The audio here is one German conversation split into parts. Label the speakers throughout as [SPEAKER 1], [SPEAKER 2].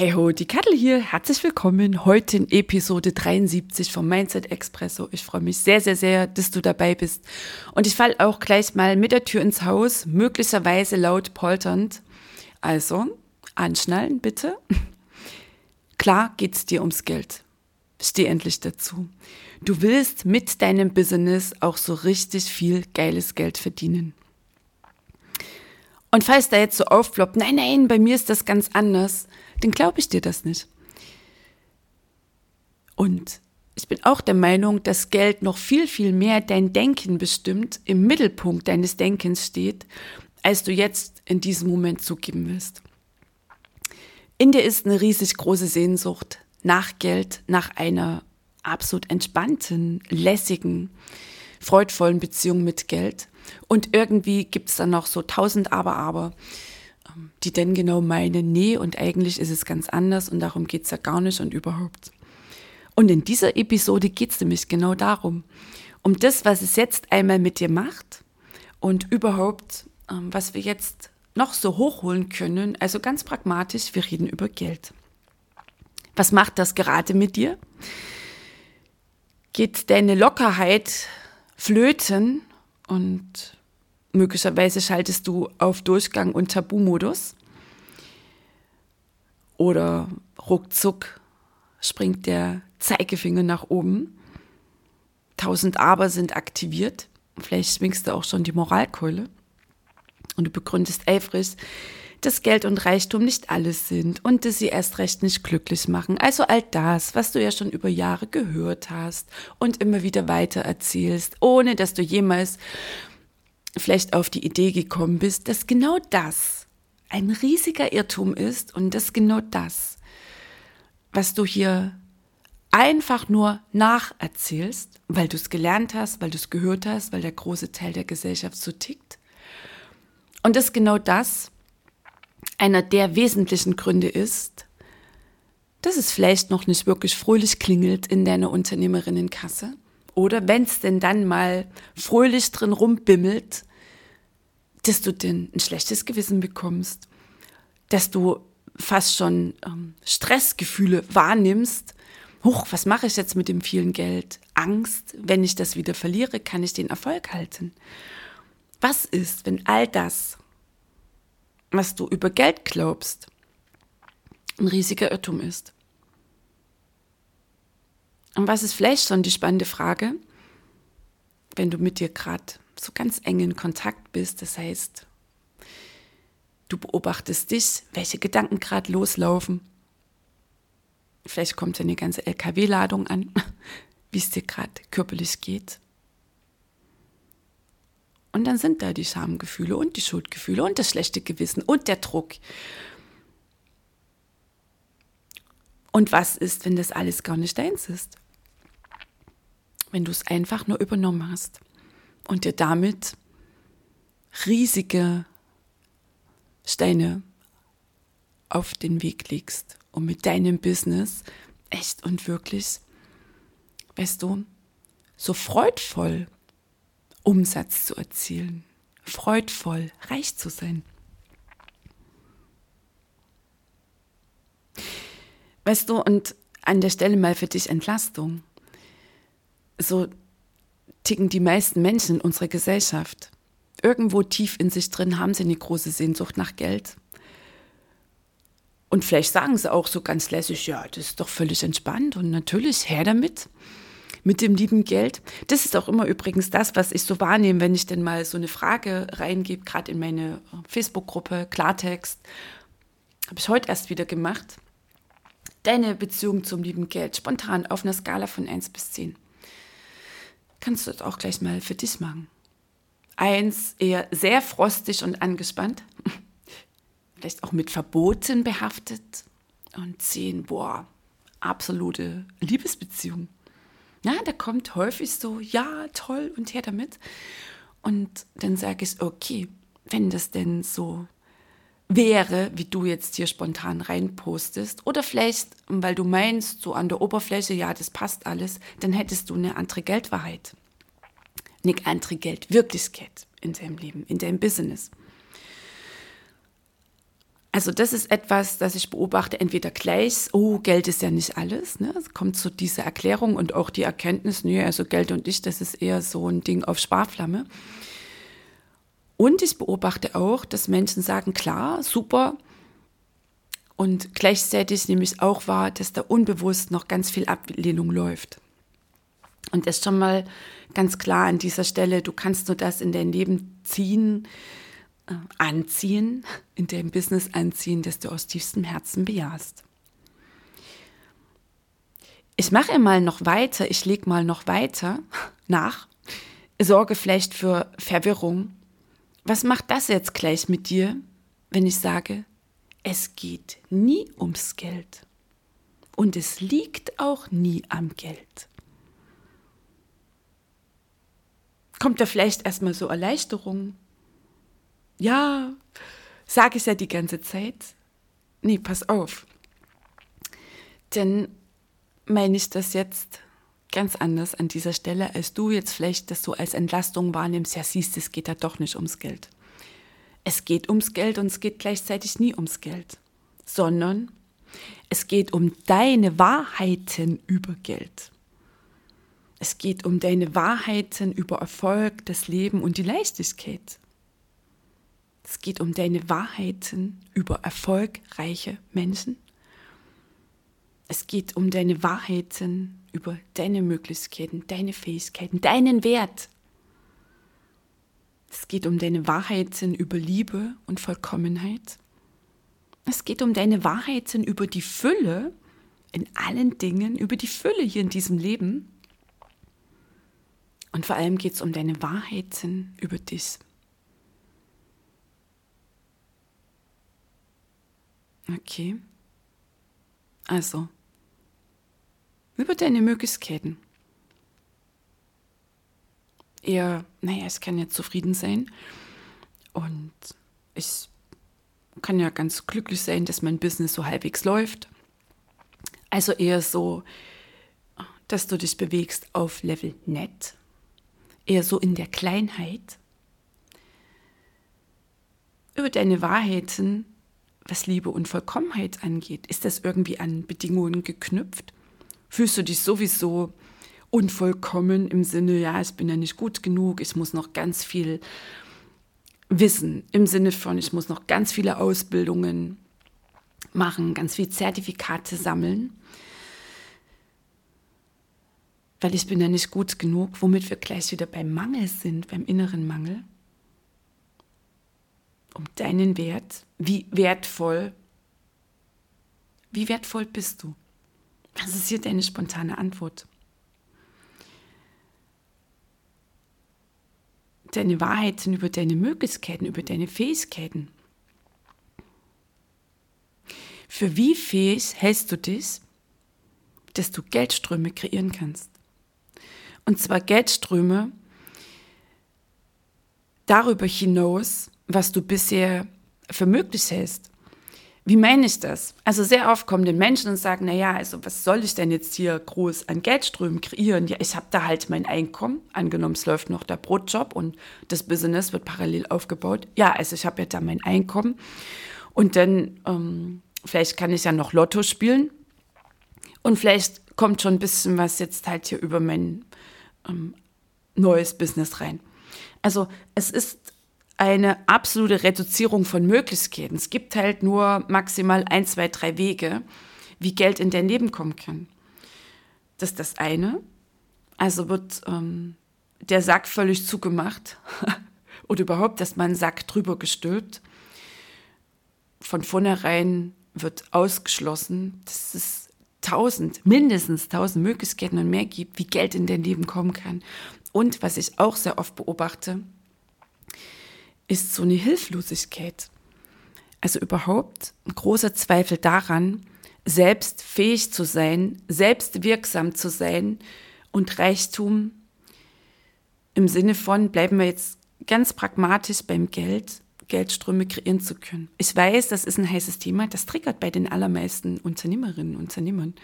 [SPEAKER 1] Hey ho, die Kattel hier. Herzlich willkommen heute in Episode 73 vom Mindset Expresso. Ich freue mich sehr, sehr, sehr, dass du dabei bist. Und ich falle auch gleich mal mit der Tür ins Haus, möglicherweise laut polternd. Also, anschnallen bitte. Klar geht's dir ums Geld. Steh endlich dazu. Du willst mit deinem Business auch so richtig viel geiles Geld verdienen. Und falls da jetzt so aufploppt, nein, nein, bei mir ist das ganz anders, dann glaube ich dir das nicht. Und ich bin auch der Meinung, dass Geld noch viel, viel mehr dein Denken bestimmt, im Mittelpunkt deines Denkens steht, als du jetzt in diesem Moment zugeben willst. In dir ist eine riesig große Sehnsucht nach Geld, nach einer absolut entspannten, lässigen, freudvollen Beziehung mit Geld. Und irgendwie gibt es dann noch so tausend Aber-Aber, ähm, die denn genau meinen, nee, und eigentlich ist es ganz anders und darum geht es ja gar nicht und überhaupt. Und in dieser Episode geht es nämlich genau darum, um das, was es jetzt einmal mit dir macht und überhaupt, ähm, was wir jetzt noch so hochholen können. Also ganz pragmatisch, wir reden über Geld. Was macht das gerade mit dir? Geht deine Lockerheit flöten und möglicherweise schaltest du auf Durchgang und Tabu-Modus. Oder ruckzuck springt der Zeigefinger nach oben. Tausend Aber sind aktiviert. Vielleicht schwingst du auch schon die Moralkeule. Und du begründest eifrig, dass Geld und Reichtum nicht alles sind und dass sie erst recht nicht glücklich machen. Also all das, was du ja schon über Jahre gehört hast und immer wieder weiter erzählst, ohne dass du jemals vielleicht auf die Idee gekommen bist, dass genau das ein riesiger Irrtum ist und dass genau das, was du hier einfach nur nacherzählst, weil du es gelernt hast, weil du es gehört hast, weil der große Teil der Gesellschaft so tickt. Und dass genau das einer der wesentlichen Gründe ist, dass es vielleicht noch nicht wirklich fröhlich klingelt in deiner Unternehmerinnenkasse oder wenn es denn dann mal fröhlich drin rumbimmelt, dass du denn ein schlechtes Gewissen bekommst, dass du fast schon ähm, Stressgefühle wahrnimmst. Huch, was mache ich jetzt mit dem vielen Geld? Angst, wenn ich das wieder verliere, kann ich den Erfolg halten. Was ist, wenn all das, was du über Geld glaubst, ein riesiger Irrtum ist? Und was ist vielleicht schon die spannende Frage, wenn du mit dir gerade so ganz eng in Kontakt bist, das heißt, du beobachtest dich, welche Gedanken gerade loslaufen. Vielleicht kommt ja eine ganze LKW-Ladung an, wie es dir gerade körperlich geht. Und dann sind da die Schamgefühle und die Schuldgefühle und das schlechte Gewissen und der Druck. Und was ist, wenn das alles gar nicht deins ist? Wenn du es einfach nur übernommen hast und dir damit riesige Steine auf den Weg legst, um mit deinem Business echt und wirklich, weißt du, so freudvoll Umsatz zu erzielen, freudvoll reich zu sein. Weißt du, und an der Stelle mal für dich Entlastung. So ticken die meisten Menschen in unserer Gesellschaft. Irgendwo tief in sich drin haben sie eine große Sehnsucht nach Geld. Und vielleicht sagen sie auch so ganz lässig, ja, das ist doch völlig entspannt und natürlich her damit mit dem lieben Geld. Das ist auch immer übrigens das, was ich so wahrnehme, wenn ich denn mal so eine Frage reingebe, gerade in meine Facebook-Gruppe Klartext. Habe ich heute erst wieder gemacht. Deine Beziehung zum lieben Geld, spontan auf einer Skala von 1 bis 10. kannst du das auch gleich mal für dich machen. Eins eher sehr frostig und angespannt, vielleicht auch mit Verboten behaftet. Und zehn, boah, absolute Liebesbeziehung. Ja, da kommt häufig so, ja, toll und her damit. Und dann sage ich, okay, wenn das denn so wäre, wie du jetzt hier spontan reinpostest, oder vielleicht, weil du meinst, so an der Oberfläche, ja, das passt alles, dann hättest du eine andere Geldwahrheit. Eine andere Geldwirklichkeit in deinem Leben, in deinem Business. Also das ist etwas, das ich beobachte, entweder gleich, oh, Geld ist ja nicht alles, ne? es kommt zu dieser Erklärung und auch die Erkenntnis, nee, also Geld und ich, das ist eher so ein Ding auf Sparflamme. Und ich beobachte auch, dass Menschen sagen, klar, super. Und gleichzeitig nehme ich auch wahr, dass da unbewusst noch ganz viel Ablehnung läuft. Und das ist schon mal ganz klar an dieser Stelle, du kannst nur das in dein Leben ziehen, äh, anziehen, in deinem Business anziehen, das du aus tiefstem Herzen bejahst. Ich mache mal noch weiter, ich lege mal noch weiter nach, sorge vielleicht für Verwirrung was macht das jetzt gleich mit dir, wenn ich sage, es geht nie ums Geld und es liegt auch nie am Geld? Kommt da vielleicht erstmal so Erleichterung? Ja, sage ich ja die ganze Zeit. Nee, pass auf. Denn meine ich das jetzt ganz anders an dieser Stelle, als du jetzt vielleicht das so als Entlastung wahrnimmst, ja siehst, es geht ja doch nicht ums Geld. Es geht ums Geld und es geht gleichzeitig nie ums Geld, sondern es geht um deine Wahrheiten über Geld. Es geht um deine Wahrheiten über Erfolg, das Leben und die Leichtigkeit. Es geht um deine Wahrheiten über erfolgreiche Menschen. Es geht um deine Wahrheiten über deine Möglichkeiten, deine Fähigkeiten, deinen Wert. Es geht um deine Wahrheiten über Liebe und Vollkommenheit. Es geht um deine Wahrheiten über die Fülle in allen Dingen, über die Fülle hier in diesem Leben. Und vor allem geht es um deine Wahrheiten über dich. Okay. Also, über deine Möglichkeiten. Er, naja, es kann ja zufrieden sein und ich kann ja ganz glücklich sein, dass mein Business so halbwegs läuft. Also eher so, dass du dich bewegst auf Level nett, eher so in der Kleinheit. Über deine Wahrheiten, was Liebe und Vollkommenheit angeht, ist das irgendwie an Bedingungen geknüpft? Fühlst du dich sowieso unvollkommen im Sinne, ja, ich bin ja nicht gut genug, ich muss noch ganz viel wissen, im Sinne von, ich muss noch ganz viele Ausbildungen machen, ganz viele Zertifikate sammeln, weil ich bin ja nicht gut genug, womit wir gleich wieder beim Mangel sind, beim inneren Mangel, um deinen Wert, wie wertvoll, wie wertvoll bist du? Was ist hier deine spontane Antwort? Deine Wahrheiten über deine Möglichkeiten, über deine Fähigkeiten. Für wie fähig hältst du dich, dass du Geldströme kreieren kannst? Und zwar Geldströme darüber hinaus, was du bisher für möglich hältst. Wie meine ich das? Also sehr oft kommen die Menschen und sagen, naja, also was soll ich denn jetzt hier groß an Geldströmen kreieren? Ja, ich habe da halt mein Einkommen, angenommen es läuft noch der Brotjob und das Business wird parallel aufgebaut. Ja, also ich habe ja da mein Einkommen und dann ähm, vielleicht kann ich ja noch Lotto spielen und vielleicht kommt schon ein bisschen was jetzt halt hier über mein ähm, neues Business rein. Also es ist eine absolute Reduzierung von Möglichkeiten. Es gibt halt nur maximal ein, zwei, drei Wege, wie Geld in dein Leben kommen kann. Das ist das eine. Also wird ähm, der Sack völlig zugemacht oder überhaupt, dass man einen Sack drüber gestülpt. Von vornherein wird ausgeschlossen, dass es tausend, mindestens tausend Möglichkeiten und mehr gibt, wie Geld in dein Leben kommen kann. Und was ich auch sehr oft beobachte, ist so eine Hilflosigkeit. Also überhaupt ein großer Zweifel daran, selbst fähig zu sein, selbst wirksam zu sein und Reichtum im Sinne von, bleiben wir jetzt ganz pragmatisch beim Geld, Geldströme kreieren zu können. Ich weiß, das ist ein heißes Thema, das triggert bei den allermeisten Unternehmerinnen und Unternehmern,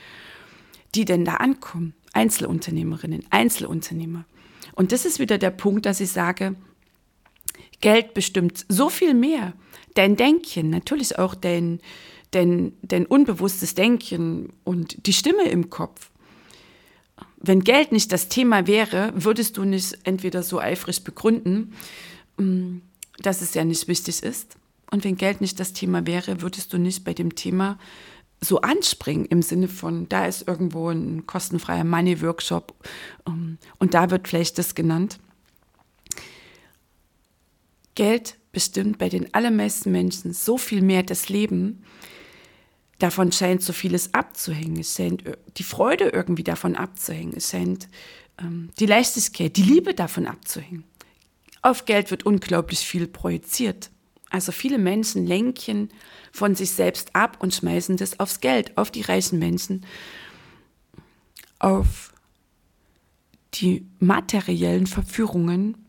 [SPEAKER 1] die denn da ankommen. Einzelunternehmerinnen, Einzelunternehmer. Und das ist wieder der Punkt, dass ich sage, Geld bestimmt so viel mehr. Dein Denken, natürlich auch dein, dein, dein unbewusstes Denken und die Stimme im Kopf. Wenn Geld nicht das Thema wäre, würdest du nicht entweder so eifrig begründen, mm, dass es ja nicht wichtig ist. Und wenn Geld nicht das Thema wäre, würdest du nicht bei dem Thema so anspringen im Sinne von, da ist irgendwo ein kostenfreier Money-Workshop ähm, und da wird vielleicht das genannt. Geld bestimmt bei den allermeisten Menschen so viel mehr das Leben. Davon scheint so vieles abzuhängen. Es scheint die Freude irgendwie davon abzuhängen. Es scheint ähm, die Leichtigkeit, die Liebe davon abzuhängen. Auf Geld wird unglaublich viel projiziert. Also viele Menschen lenken von sich selbst ab und schmeißen das aufs Geld, auf die reichen Menschen, auf die materiellen Verführungen,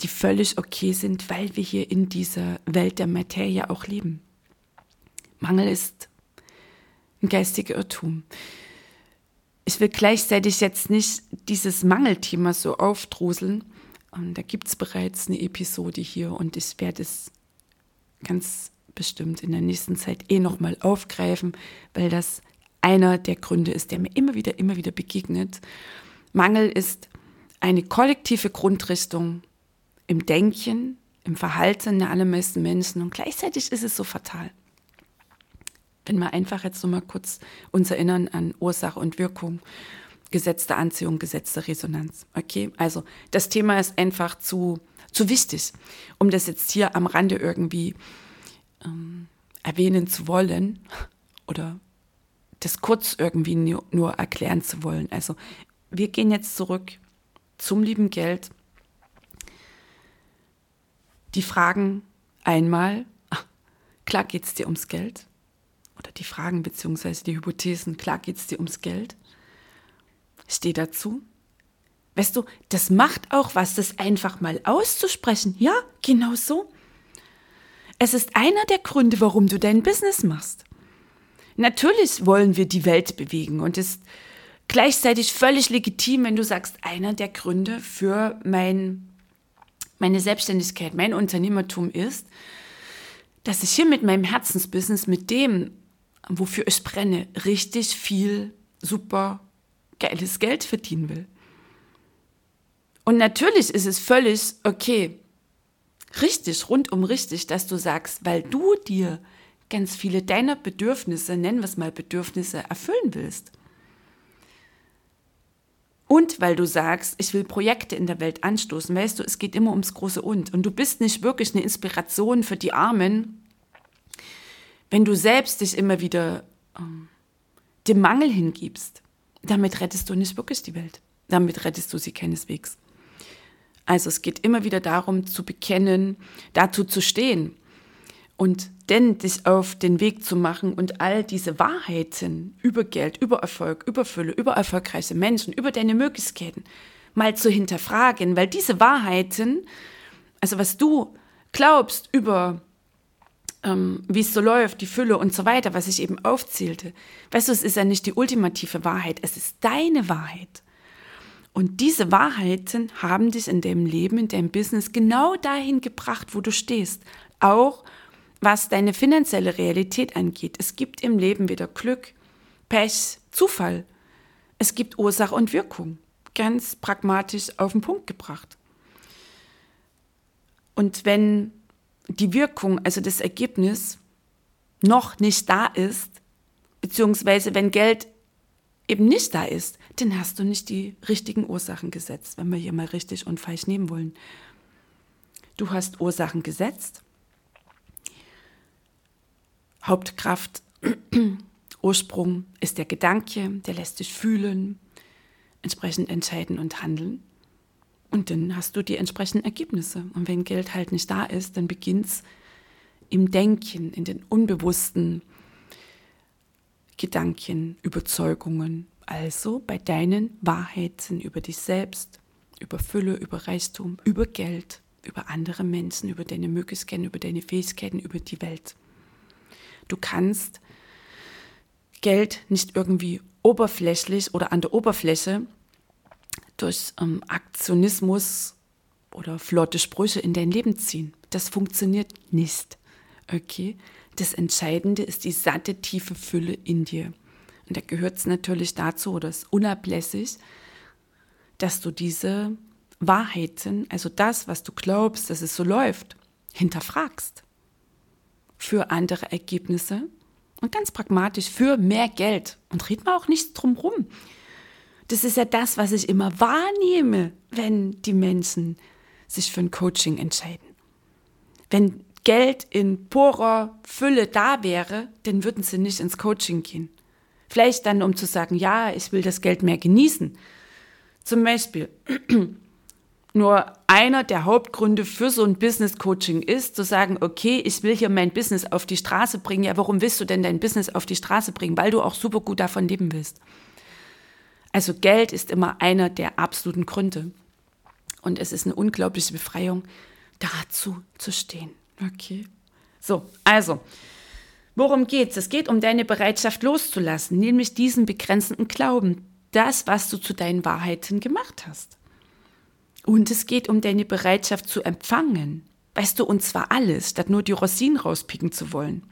[SPEAKER 1] die völlig okay sind, weil wir hier in dieser Welt der Materie auch leben. Mangel ist ein geistiger Irrtum. Ich will gleichzeitig jetzt nicht dieses Mangelthema so aufdruseln, und da gibt es bereits eine Episode hier und ich werde es ganz bestimmt in der nächsten Zeit eh nochmal aufgreifen, weil das einer der Gründe ist, der mir immer wieder, immer wieder begegnet. Mangel ist eine kollektive Grundrichtung im Denken, im Verhalten der allermeisten Menschen und gleichzeitig ist es so fatal. Wenn wir einfach jetzt nochmal kurz uns erinnern an Ursache und Wirkung Gesetz der Anziehung, Gesetz der Resonanz. Okay, also das Thema ist einfach zu, zu wichtig, um das jetzt hier am Rande irgendwie ähm, erwähnen zu wollen oder das kurz irgendwie nur erklären zu wollen. Also wir gehen jetzt zurück zum lieben Geld. Die Fragen einmal, ach, klar geht es dir ums Geld. Oder die Fragen beziehungsweise die Hypothesen, klar geht es dir ums Geld. Steh dazu. Weißt du, das macht auch was, das einfach mal auszusprechen. Ja, genau so. Es ist einer der Gründe, warum du dein Business machst. Natürlich wollen wir die Welt bewegen und ist gleichzeitig völlig legitim, wenn du sagst, einer der Gründe für mein, meine Selbstständigkeit, mein Unternehmertum ist, dass ich hier mit meinem Herzensbusiness, mit dem, wofür ich brenne, richtig viel super geiles Geld verdienen will. Und natürlich ist es völlig okay, richtig, rundum richtig, dass du sagst, weil du dir ganz viele deiner Bedürfnisse, nennen wir es mal Bedürfnisse, erfüllen willst. Und weil du sagst, ich will Projekte in der Welt anstoßen, weißt du, es geht immer ums große Und. Und du bist nicht wirklich eine Inspiration für die Armen, wenn du selbst dich immer wieder ähm, dem Mangel hingibst. Damit rettest du nicht wirklich die Welt. Damit rettest du sie keineswegs. Also es geht immer wieder darum zu bekennen, dazu zu stehen und denn dich auf den Weg zu machen und all diese Wahrheiten über Geld, über Erfolg, über Fülle, über erfolgreiche Menschen, über deine Möglichkeiten mal zu hinterfragen, weil diese Wahrheiten, also was du glaubst über ähm, wie es so läuft, die Fülle und so weiter, was ich eben aufzählte. Weißt du, es ist ja nicht die ultimative Wahrheit, es ist deine Wahrheit. Und diese Wahrheiten haben dich in deinem Leben, in deinem Business genau dahin gebracht, wo du stehst. Auch was deine finanzielle Realität angeht. Es gibt im Leben weder Glück, Pech, Zufall. Es gibt Ursache und Wirkung. Ganz pragmatisch auf den Punkt gebracht. Und wenn die Wirkung, also das Ergebnis, noch nicht da ist, beziehungsweise wenn Geld eben nicht da ist, dann hast du nicht die richtigen Ursachen gesetzt, wenn wir hier mal richtig und falsch nehmen wollen. Du hast Ursachen gesetzt. Hauptkraft, Ursprung ist der Gedanke, der lässt dich fühlen. entsprechend entscheiden und handeln. Und dann hast du die entsprechenden Ergebnisse. Und wenn Geld halt nicht da ist, dann beginnt es im Denken, in den unbewussten Gedanken, Überzeugungen, also bei deinen Wahrheiten über dich selbst, über Fülle, über Reichtum, über Geld, über andere Menschen, über deine Möglichkeiten, über deine Fähigkeiten, über die Welt. Du kannst Geld nicht irgendwie oberflächlich oder an der Oberfläche durch ähm, Aktionismus oder flotte Sprüche in dein Leben ziehen. Das funktioniert nicht. Okay? Das Entscheidende ist die satte, tiefe Fülle in dir. Und da gehört es natürlich dazu, oder ist unablässig, dass du diese Wahrheiten, also das, was du glaubst, dass es so läuft, hinterfragst. Für andere Ergebnisse und ganz pragmatisch für mehr Geld. Und red mal auch nicht drum rum. Das ist ja das, was ich immer wahrnehme, wenn die Menschen sich für ein Coaching entscheiden. Wenn Geld in purer Fülle da wäre, dann würden sie nicht ins Coaching gehen. Vielleicht dann, um zu sagen, ja, ich will das Geld mehr genießen. Zum Beispiel, nur einer der Hauptgründe für so ein Business Coaching ist, zu sagen, okay, ich will hier mein Business auf die Straße bringen. Ja, warum willst du denn dein Business auf die Straße bringen? Weil du auch super gut davon leben willst. Also Geld ist immer einer der absoluten Gründe. Und es ist eine unglaubliche Befreiung, dazu zu stehen. Okay. So, also, worum geht's? Es geht um deine Bereitschaft loszulassen, nämlich diesen begrenzenden Glauben, das, was du zu deinen Wahrheiten gemacht hast. Und es geht um deine Bereitschaft zu empfangen. Weißt du, und zwar alles, statt nur die Rosinen rauspicken zu wollen.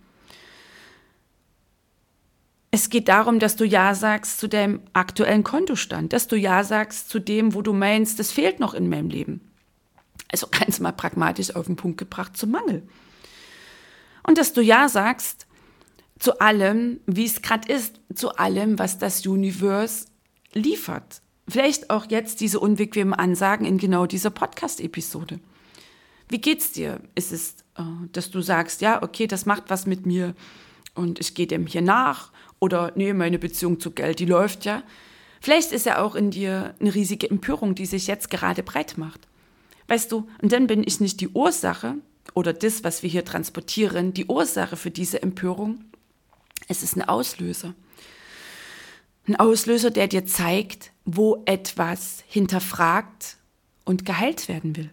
[SPEAKER 1] Es geht darum, dass du Ja sagst zu deinem aktuellen Kontostand, dass du Ja sagst zu dem, wo du meinst, das fehlt noch in meinem Leben. Also ganz mal pragmatisch auf den Punkt gebracht zum Mangel. Und dass du Ja sagst zu allem, wie es gerade ist, zu allem, was das Universe liefert. Vielleicht auch jetzt diese unbequemen Ansagen in genau dieser Podcast-Episode. Wie geht's dir? Ist es, äh, dass du sagst, ja, okay, das macht was mit mir und ich gehe dem hier nach oder nee, meine Beziehung zu Geld, die läuft ja. Vielleicht ist ja auch in dir eine riesige Empörung, die sich jetzt gerade breit macht. Weißt du, und dann bin ich nicht die Ursache oder das, was wir hier transportieren, die Ursache für diese Empörung. Es ist ein Auslöser. Ein Auslöser, der dir zeigt, wo etwas hinterfragt und geheilt werden will.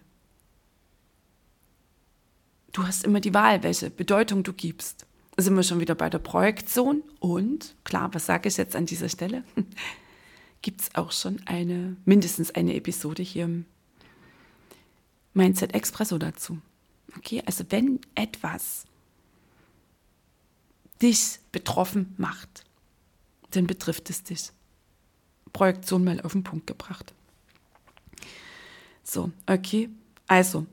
[SPEAKER 1] Du hast immer die Wahl, welche Bedeutung du gibst. Sind wir schon wieder bei der Projektion und, klar, was sage ich jetzt an dieser Stelle? Gibt es auch schon eine, mindestens eine Episode hier im Mindset Expresso dazu. Okay, also wenn etwas dich betroffen macht, dann betrifft es dich. Projektion mal auf den Punkt gebracht. So, okay. Also,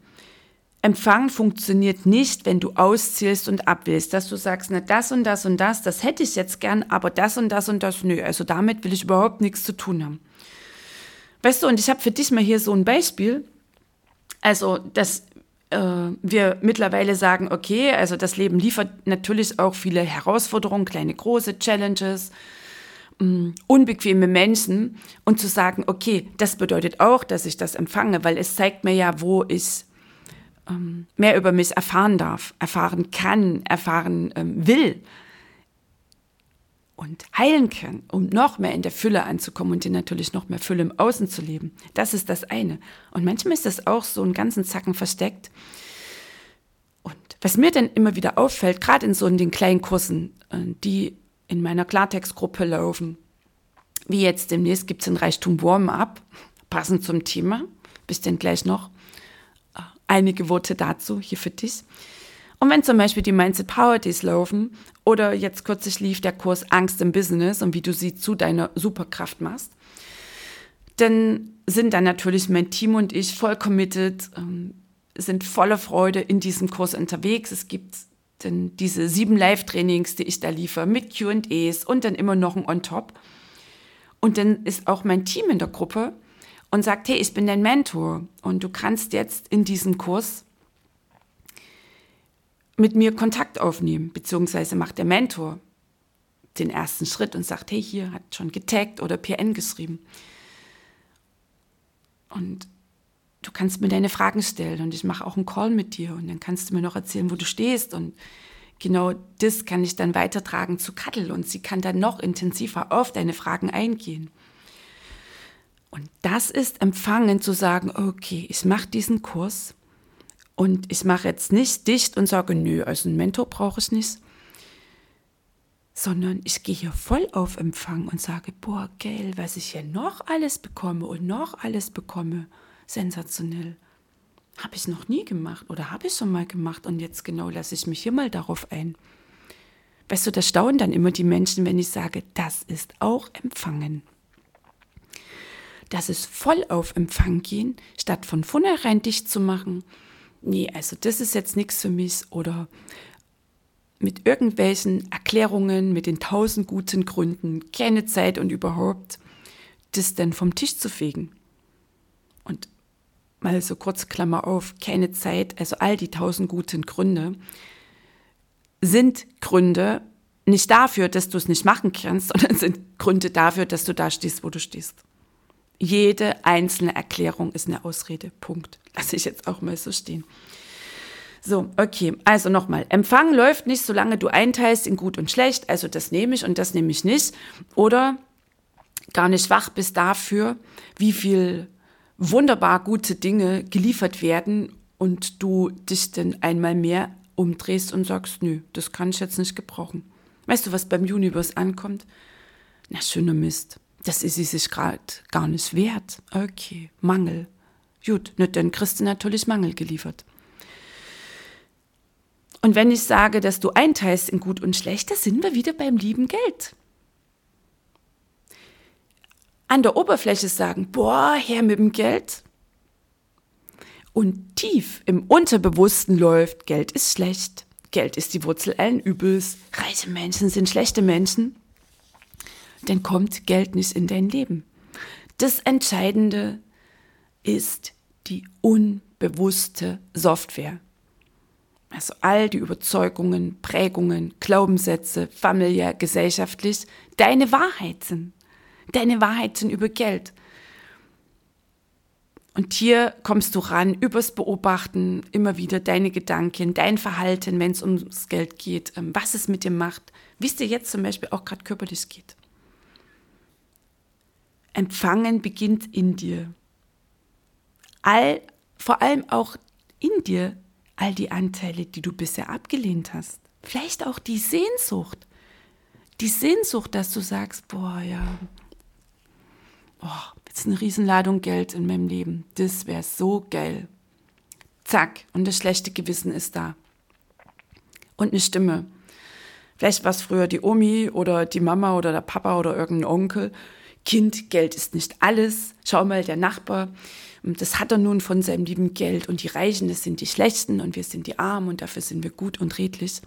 [SPEAKER 1] Empfang funktioniert nicht, wenn du auszählst und abwählst, dass du sagst, na das und das und das, das hätte ich jetzt gern, aber das und das und das, nö, also damit will ich überhaupt nichts zu tun haben. Weißt du, und ich habe für dich mal hier so ein Beispiel, also dass äh, wir mittlerweile sagen, okay, also das Leben liefert natürlich auch viele Herausforderungen, kleine, große Challenges, unbequeme Menschen und zu sagen, okay, das bedeutet auch, dass ich das empfange, weil es zeigt mir ja, wo ich ähm, mehr über mich erfahren darf, erfahren kann, erfahren ähm, will und heilen kann, um noch mehr in der Fülle anzukommen und in natürlich noch mehr Fülle im Außen zu leben. Das ist das eine. Und manchmal ist das auch so einen ganzen Zacken versteckt. Und was mir dann immer wieder auffällt, gerade in so in den kleinen Kursen, äh, die in meiner Klartextgruppe laufen. Wie jetzt demnächst gibt es ein Reichtum Warm-up, passend zum Thema. Bis denn gleich noch einige Worte dazu hier für dich. Und wenn zum Beispiel die Mindset Power Days laufen oder jetzt kürzlich lief der Kurs Angst im Business und wie du sie zu deiner Superkraft machst, dann sind dann natürlich mein Team und ich voll committed, ähm, sind voller Freude in diesem Kurs unterwegs. Es gibt denn diese sieben Live-Trainings, die ich da liefere, mit QAs und dann immer noch ein On-Top. Und dann ist auch mein Team in der Gruppe und sagt, hey, ich bin dein Mentor und du kannst jetzt in diesem Kurs mit mir Kontakt aufnehmen, beziehungsweise macht der Mentor den ersten Schritt und sagt, hey, hier hat schon getaggt oder PN geschrieben. Und du kannst mir deine Fragen stellen und ich mache auch einen Call mit dir und dann kannst du mir noch erzählen, wo du stehst und genau das kann ich dann weitertragen zu Kattel und sie kann dann noch intensiver auf deine Fragen eingehen. Und das ist empfangen zu sagen, okay, ich mache diesen Kurs und ich mache jetzt nicht dicht und sage, nö, also einen Mentor brauche ich nicht, sondern ich gehe hier voll auf Empfang und sage, boah, geil, was ich hier noch alles bekomme und noch alles bekomme, sensationell. Habe ich noch nie gemacht oder habe ich schon mal gemacht und jetzt genau lasse ich mich hier mal darauf ein. Weißt du, das staunen dann immer die Menschen, wenn ich sage, das ist auch Empfangen. Das ist voll auf Empfang gehen, statt von vornherein dicht zu machen. Nee, also das ist jetzt nichts für mich oder mit irgendwelchen Erklärungen, mit den tausend guten Gründen, keine Zeit und überhaupt, das dann vom Tisch zu fegen. Und mal so kurz Klammer auf, keine Zeit, also all die tausend guten Gründe sind Gründe nicht dafür, dass du es nicht machen kannst, sondern sind Gründe dafür, dass du da stehst, wo du stehst. Jede einzelne Erklärung ist eine Ausrede. Punkt. Lass ich jetzt auch mal so stehen. So, okay, also nochmal. Empfang läuft nicht, solange du einteilst in gut und schlecht, also das nehme ich und das nehme ich nicht. Oder gar nicht wach bist dafür, wie viel wunderbar gute Dinge geliefert werden und du dich dann einmal mehr umdrehst und sagst, nö, das kann ich jetzt nicht gebrauchen. Weißt du, was beim Universe ankommt? Na, schöner Mist. Das ist sie sich gerade gar nicht wert. Okay, Mangel. Gut, ne, dann kriegst du natürlich Mangel geliefert. Und wenn ich sage, dass du einteilst in gut und schlecht, da sind wir wieder beim lieben Geld. An der Oberfläche sagen, boah, her mit dem Geld. Und tief im Unterbewussten läuft, Geld ist schlecht. Geld ist die Wurzel allen Übels. Reiche Menschen sind schlechte Menschen. Dann kommt Geld nicht in dein Leben. Das Entscheidende ist die unbewusste Software. Also all die Überzeugungen, Prägungen, Glaubenssätze, familiär, gesellschaftlich, deine Wahrheit sind. Deine Wahrheit sind über Geld. Und hier kommst du ran übers Beobachten, immer wieder deine Gedanken, dein Verhalten, wenn es ums Geld geht, ähm, was es mit dir macht, wie es dir jetzt zum Beispiel auch gerade körperlich geht. Empfangen beginnt in dir. All, vor allem auch in dir all die Anteile, die du bisher abgelehnt hast. Vielleicht auch die Sehnsucht. Die Sehnsucht, dass du sagst, boah, ja, boah, jetzt eine Riesenladung Geld in meinem Leben. Das wäre so geil. Zack, und das schlechte Gewissen ist da. Und eine Stimme. Vielleicht war es früher die Omi oder die Mama oder der Papa oder irgendein Onkel. Kind, Geld ist nicht alles. Schau mal, der Nachbar, das hat er nun von seinem lieben Geld und die Reichen, das sind die Schlechten und wir sind die Armen und dafür sind wir gut und redlich.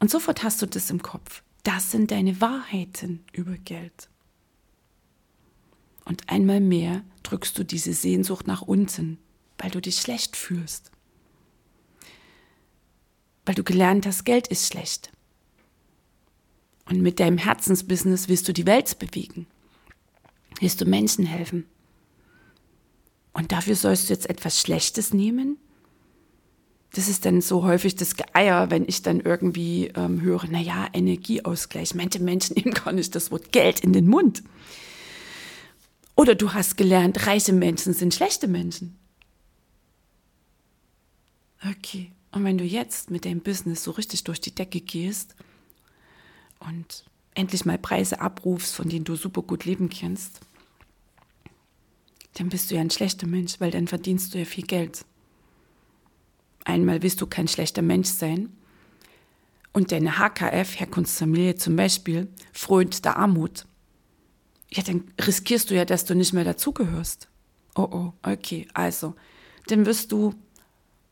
[SPEAKER 1] Und sofort hast du das im Kopf. Das sind deine Wahrheiten über Geld. Und einmal mehr drückst du diese Sehnsucht nach unten, weil du dich schlecht fühlst. Weil du gelernt hast, Geld ist schlecht. Und mit deinem Herzensbusiness willst du die Welt bewegen. Willst du Menschen helfen. Und dafür sollst du jetzt etwas Schlechtes nehmen? Das ist dann so häufig das Geeier, wenn ich dann irgendwie ähm, höre, naja, Energieausgleich. Manche Menschen nehmen gar nicht das Wort Geld in den Mund. Oder du hast gelernt, reiche Menschen sind schlechte Menschen. Okay. Und wenn du jetzt mit deinem Business so richtig durch die Decke gehst und endlich mal Preise abrufst, von denen du super gut leben kannst, dann bist du ja ein schlechter Mensch, weil dann verdienst du ja viel Geld. Einmal willst du kein schlechter Mensch sein und deine HKF, Herkunftsfamilie zum Beispiel, frönt der Armut. Ja, dann riskierst du ja, dass du nicht mehr dazugehörst. Oh oh, okay, also, dann wirst du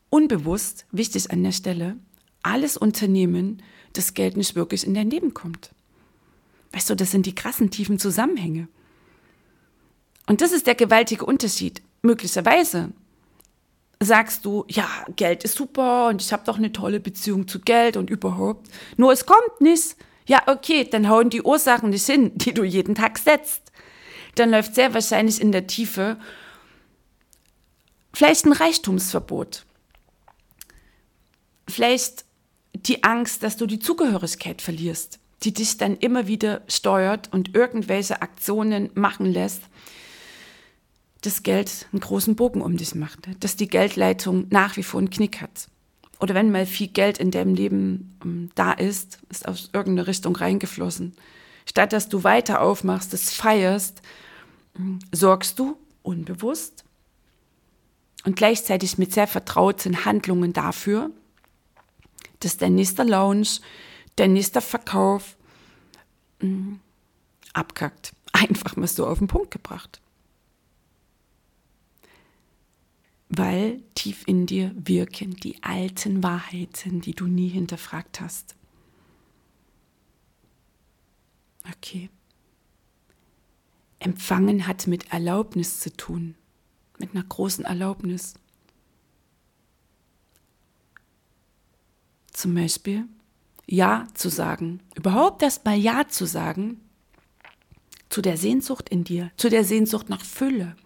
[SPEAKER 1] unbewusst, wichtig an der Stelle, alles unternehmen, das Geld nicht wirklich in dein Leben kommt. Weißt du, das sind die krassen tiefen Zusammenhänge. Und das ist der gewaltige Unterschied. Möglicherweise sagst du, ja, Geld ist super und ich habe doch eine tolle Beziehung zu Geld und überhaupt. Nur es kommt nicht. Ja, okay, dann hauen die Ursachen nicht hin, die du jeden Tag setzt. Dann läuft sehr wahrscheinlich in der Tiefe Vielleicht ein Reichtumsverbot. Vielleicht die Angst, dass du die Zugehörigkeit verlierst, die dich dann immer wieder steuert und irgendwelche Aktionen machen lässt, das Geld einen großen Bogen um dich macht, dass die Geldleitung nach wie vor einen Knick hat. Oder wenn mal viel Geld in deinem Leben ähm, da ist, ist aus irgendeine Richtung reingeflossen. Statt dass du weiter aufmachst, das feierst, um, sorgst du unbewusst und gleichzeitig mit sehr vertrauten Handlungen dafür, dass dein nächster Lounge, dein nächster Verkauf mh, mm, abkackt. Einfach mal so auf den Punkt gebracht. Weil tief in dir wirken die alten Wahrheiten, die du nie hinterfragt hast. Okay. Empfangen hat mit Erlaubnis zu tun, mit einer großen Erlaubnis. zum Beispiel Ja zu sagen, überhaupt erst mal Ja zu sagen zu der Sehnsucht in dir, zu der Sehnsucht nach Fülle,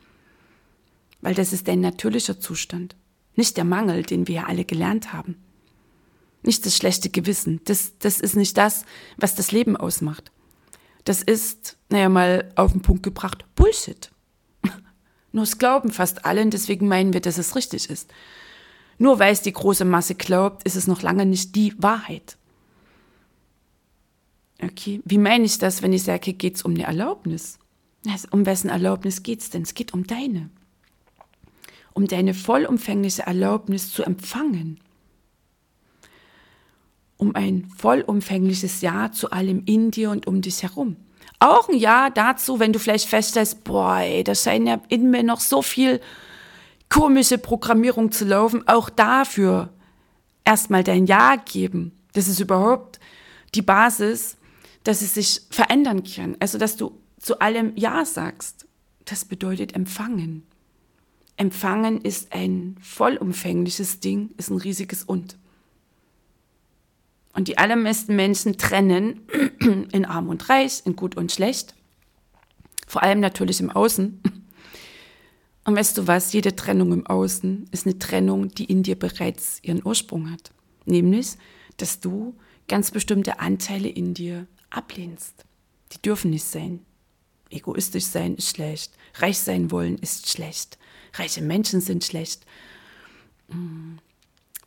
[SPEAKER 1] weil das ist dein natürlicher Zustand, nicht der Mangel, den wir ja alle gelernt haben, nicht das schlechte Gewissen, das, das ist nicht das, was das Leben ausmacht. Das ist, naja, mal auf den Punkt gebracht, Bullshit. Nur es glauben fast alle und deswegen meinen wir, dass es richtig ist. Nur weil es die große Masse glaubt, ist es noch lange nicht die Wahrheit. Okay, wie meine ich das, wenn ich sage, geht es um eine Erlaubnis? Also, um wessen Erlaubnis geht es denn? Es geht um deine. Um deine vollumfängliche Erlaubnis zu empfangen. Um ein vollumfängliches Ja zu allem in dir und um dich herum. Auch ein Ja dazu, wenn du vielleicht feststellst, boah, ey, da scheint ja in mir noch so viel komische Programmierung zu laufen, auch dafür erstmal dein Ja geben. Das ist überhaupt die Basis, dass es sich verändern kann. Also, dass du zu allem Ja sagst. Das bedeutet empfangen. Empfangen ist ein vollumfängliches Ding, ist ein riesiges Und. Und die allermeisten Menschen trennen in arm und reich, in gut und schlecht. Vor allem natürlich im Außen. Und weißt du was, jede Trennung im Außen ist eine Trennung, die in dir bereits ihren Ursprung hat. Nämlich, dass du ganz bestimmte Anteile in dir ablehnst. Die dürfen nicht sein. Egoistisch sein ist schlecht. Reich sein wollen ist schlecht. Reiche Menschen sind schlecht. Hm.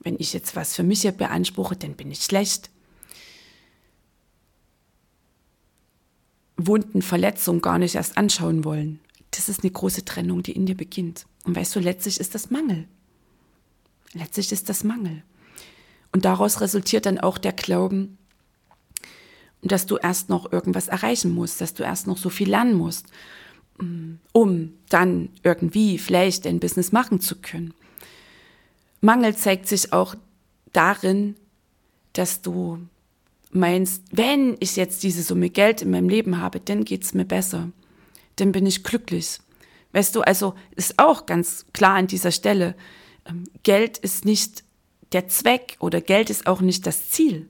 [SPEAKER 1] Wenn ich jetzt was für mich hier beanspruche, dann bin ich schlecht. Wunden, Verletzungen gar nicht erst anschauen wollen das ist eine große Trennung, die in dir beginnt. Und weißt du, letztlich ist das Mangel. Letztlich ist das Mangel. Und daraus resultiert dann auch der Glauben, dass du erst noch irgendwas erreichen musst, dass du erst noch so viel lernen musst, um dann irgendwie vielleicht ein Business machen zu können. Mangel zeigt sich auch darin, dass du meinst, wenn ich jetzt diese Summe Geld in meinem Leben habe, dann geht es mir besser dann bin ich glücklich. Weißt du, also ist auch ganz klar an dieser Stelle, ähm, Geld ist nicht der Zweck oder Geld ist auch nicht das Ziel.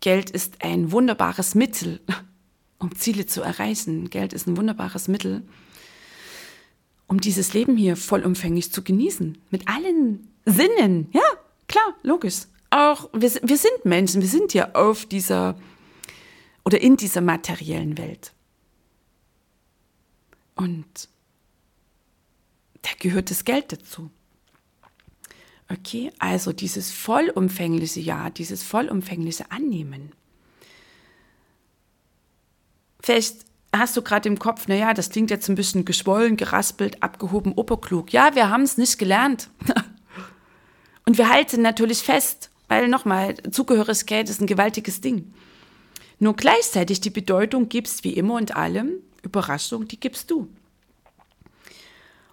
[SPEAKER 1] Geld ist ein wunderbares Mittel, um Ziele zu erreichen. Geld ist ein wunderbares Mittel, um dieses Leben hier vollumfänglich zu genießen. Mit allen Sinnen. Ja, klar, logisch. Auch wir, wir sind Menschen, wir sind ja auf dieser oder in dieser materiellen Welt. Und da gehört das Geld dazu. Okay, also dieses vollumfängliche Ja, dieses vollumfängliche Annehmen. Vielleicht hast du gerade im Kopf, naja, das klingt jetzt ein bisschen geschwollen, geraspelt, abgehoben, oberklug. Ja, wir haben es nicht gelernt. Und wir halten natürlich fest, weil nochmal, Zugehörigkeit ist ein gewaltiges Ding. Nur gleichzeitig die Bedeutung gibst wie immer und allem, Überraschung, die gibst du.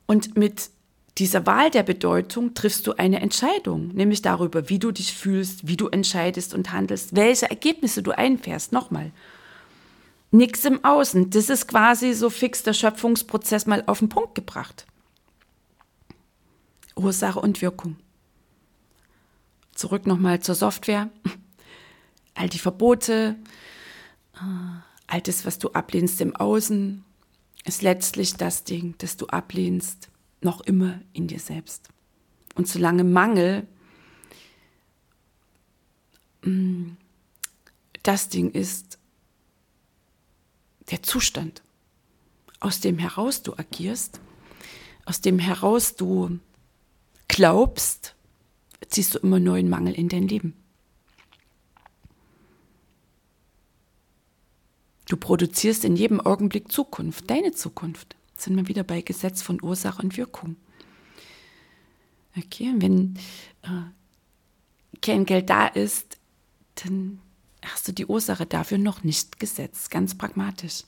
[SPEAKER 1] Und mit dieser Wahl der Bedeutung triffst du eine Entscheidung, nämlich darüber, wie du dich fühlst, wie du entscheidest und handelst, welche Ergebnisse du einfährst. Nochmal. Nichts im Außen. Das ist quasi so fix der Schöpfungsprozess mal auf den Punkt gebracht. Ursache und Wirkung. Zurück nochmal zur Software. All die Verbote, Altes, was du ablehnst im Außen ist letztlich das Ding, das du ablehnst, noch immer in dir selbst. Und solange Mangel mm, das Ding ist, der Zustand, aus dem heraus du agierst, aus dem heraus du glaubst, ziehst du immer neuen Mangel in dein Leben. Du produzierst in jedem Augenblick Zukunft, deine Zukunft. Jetzt sind wir wieder bei Gesetz von Ursache und Wirkung. Okay, wenn äh, kein Geld da ist, dann hast du die Ursache dafür noch nicht gesetzt, ganz pragmatisch.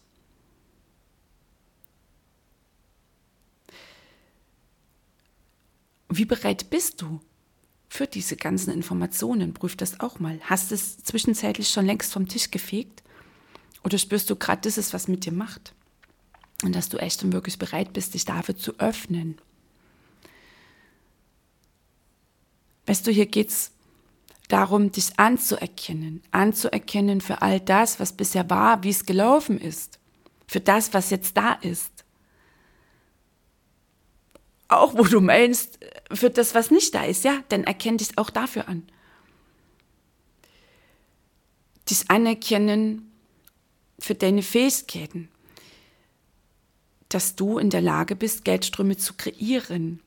[SPEAKER 1] Wie bereit bist du für diese ganzen Informationen? Prüf das auch mal. Hast du es zwischenzeitlich schon längst vom Tisch gefegt? Oder spürst du gerade, das ist, was mit dir macht? Und dass du echt und wirklich bereit bist, dich dafür zu öffnen. Weißt du, hier geht es darum, dich anzuerkennen. Anzuerkennen für all das, was bisher war, wie es gelaufen ist. Für das, was jetzt da ist. Auch wo du meinst, für das, was nicht da ist, ja, dann erkenn dich auch dafür an. Dich anerkennen für deine Fähigkeiten, dass du in der Lage bist, Geldströme zu kreieren,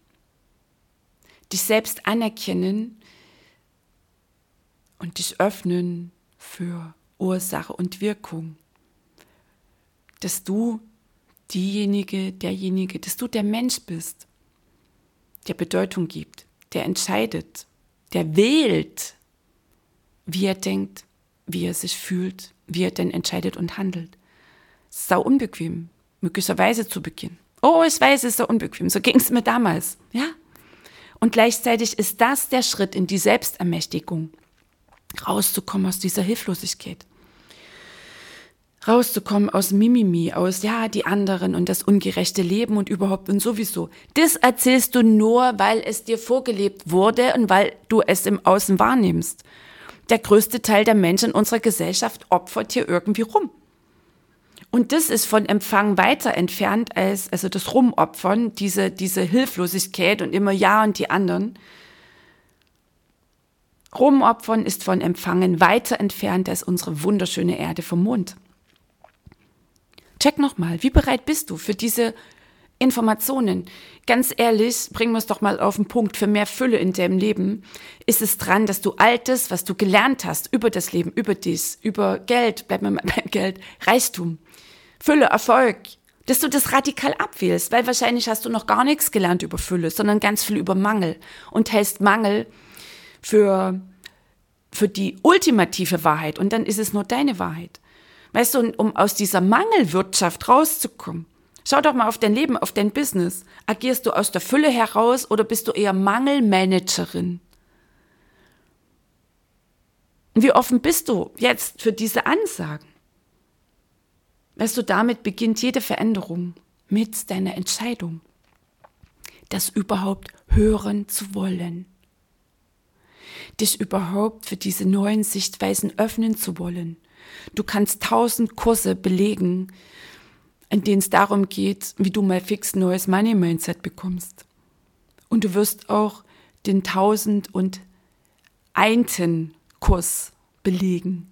[SPEAKER 1] dich selbst anerkennen und dich öffnen für Ursache und Wirkung, dass du diejenige, derjenige, dass du der Mensch bist, der Bedeutung gibt, der entscheidet, der wählt, wie er denkt, wie er sich fühlt, wie er denn entscheidet und handelt. Sau unbequem, möglicherweise zu Beginn. Oh, ich weiß, es ist so unbequem. So ging es mir damals. Ja? Und gleichzeitig ist das der Schritt in die Selbstermächtigung, rauszukommen aus dieser Hilflosigkeit. Rauszukommen aus Mimimi, aus, ja, die anderen und das ungerechte Leben und überhaupt und sowieso. Das erzählst du nur, weil es dir vorgelebt wurde und weil du es im Außen wahrnimmst der größte Teil der Menschen in unserer Gesellschaft opfert hier irgendwie rum. Und das ist von Empfang weiter entfernt als, also das Rumopfern, diese, diese Hilflosigkeit und immer ja und die anderen. Rumopfern ist von Empfangen weiter entfernt als unsere wunderschöne Erde vom Mond. Check nochmal, wie bereit bist du für diese Informationen. Ganz ehrlich, bringen wir es doch mal auf den Punkt, für mehr Fülle in deinem Leben ist es dran, dass du Altes, was du gelernt hast über das Leben, über dies, über Geld, bleib mal beim Geld, Reichtum, Fülle, Erfolg, dass du das radikal abwählst, weil wahrscheinlich hast du noch gar nichts gelernt über Fülle, sondern ganz viel über Mangel und hältst Mangel für, für die ultimative Wahrheit und dann ist es nur deine Wahrheit. Weißt du, um aus dieser Mangelwirtschaft rauszukommen, Schau doch mal auf dein Leben, auf dein Business. Agierst du aus der Fülle heraus oder bist du eher Mangelmanagerin? Wie offen bist du jetzt für diese Ansagen? Weißt du, damit beginnt jede Veränderung mit deiner Entscheidung, das überhaupt hören zu wollen, dich überhaupt für diese neuen Sichtweisen öffnen zu wollen. Du kannst tausend Kurse belegen, in denen es darum geht, wie du mal fix neues Money-Mindset bekommst. Und du wirst auch den tausend und einten Kurs belegen,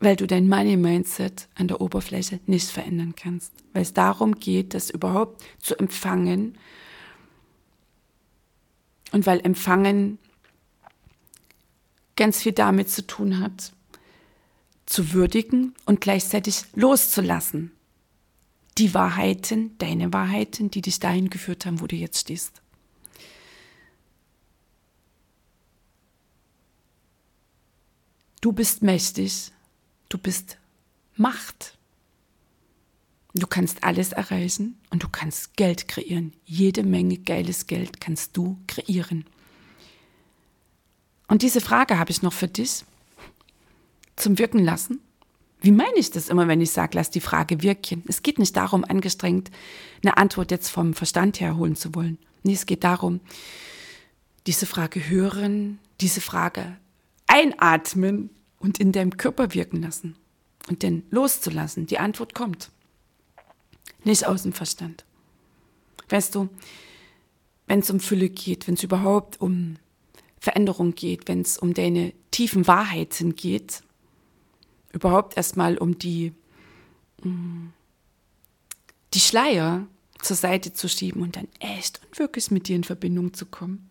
[SPEAKER 1] weil du dein Money-Mindset an der Oberfläche nicht verändern kannst, weil es darum geht, das überhaupt zu empfangen und weil Empfangen ganz viel damit zu tun hat, zu würdigen und gleichzeitig loszulassen. Die Wahrheiten, deine Wahrheiten, die dich dahin geführt haben, wo du jetzt stehst. Du bist mächtig, du bist Macht. Du kannst alles erreichen und du kannst Geld kreieren. Jede Menge geiles Geld kannst du kreieren. Und diese Frage habe ich noch für dich zum Wirken lassen? Wie meine ich das immer, wenn ich sage, lass die Frage wirken? Es geht nicht darum, angestrengt eine Antwort jetzt vom Verstand her holen zu wollen. Nee, es geht darum, diese Frage hören, diese Frage einatmen und in deinem Körper wirken lassen und dann loszulassen. Die Antwort kommt. Nicht aus dem Verstand. Weißt du, wenn es um Fülle geht, wenn es überhaupt um Veränderung geht, wenn es um deine tiefen Wahrheiten geht, überhaupt erstmal um die, mm, die Schleier zur Seite zu schieben und dann echt und wirklich mit dir in Verbindung zu kommen.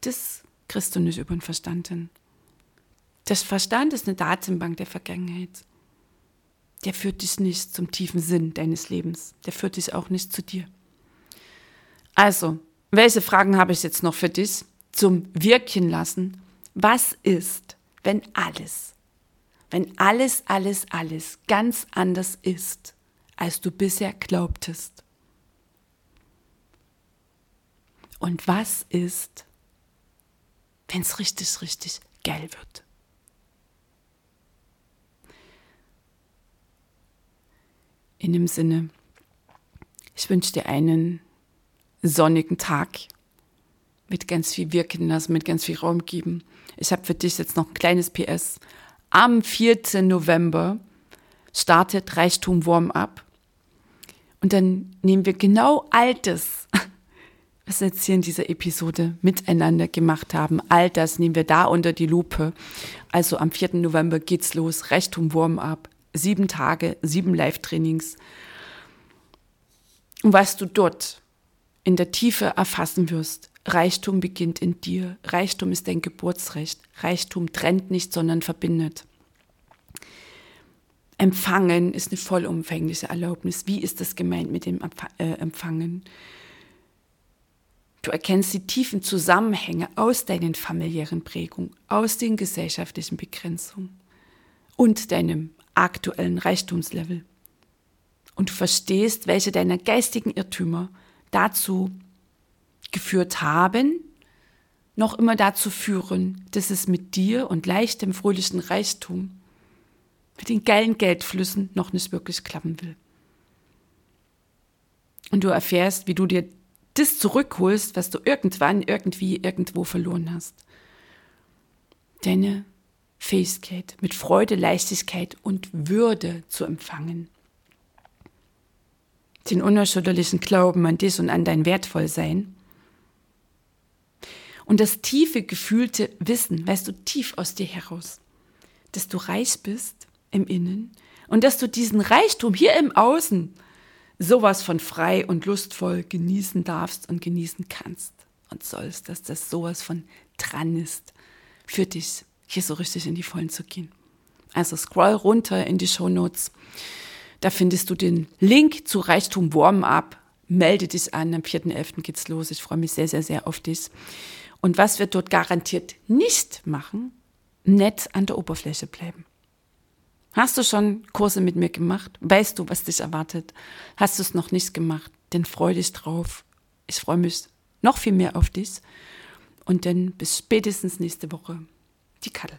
[SPEAKER 1] Das kriegst du nicht über den Verstand hin. Das Verstand ist eine Datenbank der Vergangenheit. Der führt dich nicht zum tiefen Sinn deines Lebens. Der führt dich auch nicht zu dir. Also, welche Fragen habe ich jetzt noch für dich zum Wirken lassen? Was ist, wenn alles, wenn alles, alles, alles ganz anders ist, als du bisher glaubtest? Und was ist, wenn es richtig, richtig geil wird? In dem Sinne, ich wünsche dir einen sonnigen Tag mit ganz viel wirken lassen, mit ganz viel Raum geben. Ich habe für dich jetzt noch ein kleines PS. Am 4. November startet Reichtum Warm-up. Und dann nehmen wir genau all das, was wir jetzt hier in dieser Episode miteinander gemacht haben, all das nehmen wir da unter die Lupe. Also am 4. November geht's los, Reichtum Warm-up sieben Tage, sieben Live-Trainings. Und was du dort in der Tiefe erfassen wirst, Reichtum beginnt in dir. Reichtum ist dein Geburtsrecht. Reichtum trennt nicht, sondern verbindet. Empfangen ist eine vollumfängliche Erlaubnis. Wie ist das gemeint mit dem äh, Empfangen? Du erkennst die tiefen Zusammenhänge aus deinen familiären Prägungen, aus den gesellschaftlichen Begrenzungen und deinem aktuellen Reichtumslevel. Und du verstehst, welche deiner geistigen Irrtümer dazu geführt haben, noch immer dazu führen, dass es mit dir und leichtem, fröhlichen Reichtum, mit den geilen Geldflüssen noch nicht wirklich klappen will. Und du erfährst, wie du dir das zurückholst, was du irgendwann, irgendwie, irgendwo verloren hast. Deine Fähigkeit, mit Freude, Leichtigkeit und Würde zu empfangen. Den unerschütterlichen Glauben an dich und an dein Wertvollsein. Und das tiefe gefühlte Wissen, weißt du, tief aus dir heraus, dass du reich bist im Innen und dass du diesen Reichtum hier im Außen sowas von frei und lustvoll genießen darfst und genießen kannst und sollst, dass das sowas von dran ist für dich hier so richtig in die Vollen zu gehen. Also scroll runter in die Show Notes. Da findest du den Link zu Reichtum Warm-up. Melde dich an, am 4.11. geht's los. Ich freue mich sehr, sehr, sehr auf dich. Und was wir dort garantiert nicht machen, nett an der Oberfläche bleiben. Hast du schon Kurse mit mir gemacht? Weißt du, was dich erwartet? Hast du es noch nicht gemacht? Dann freu dich drauf. Ich freue mich noch viel mehr auf dich. Und dann bis spätestens nächste Woche die Kattel.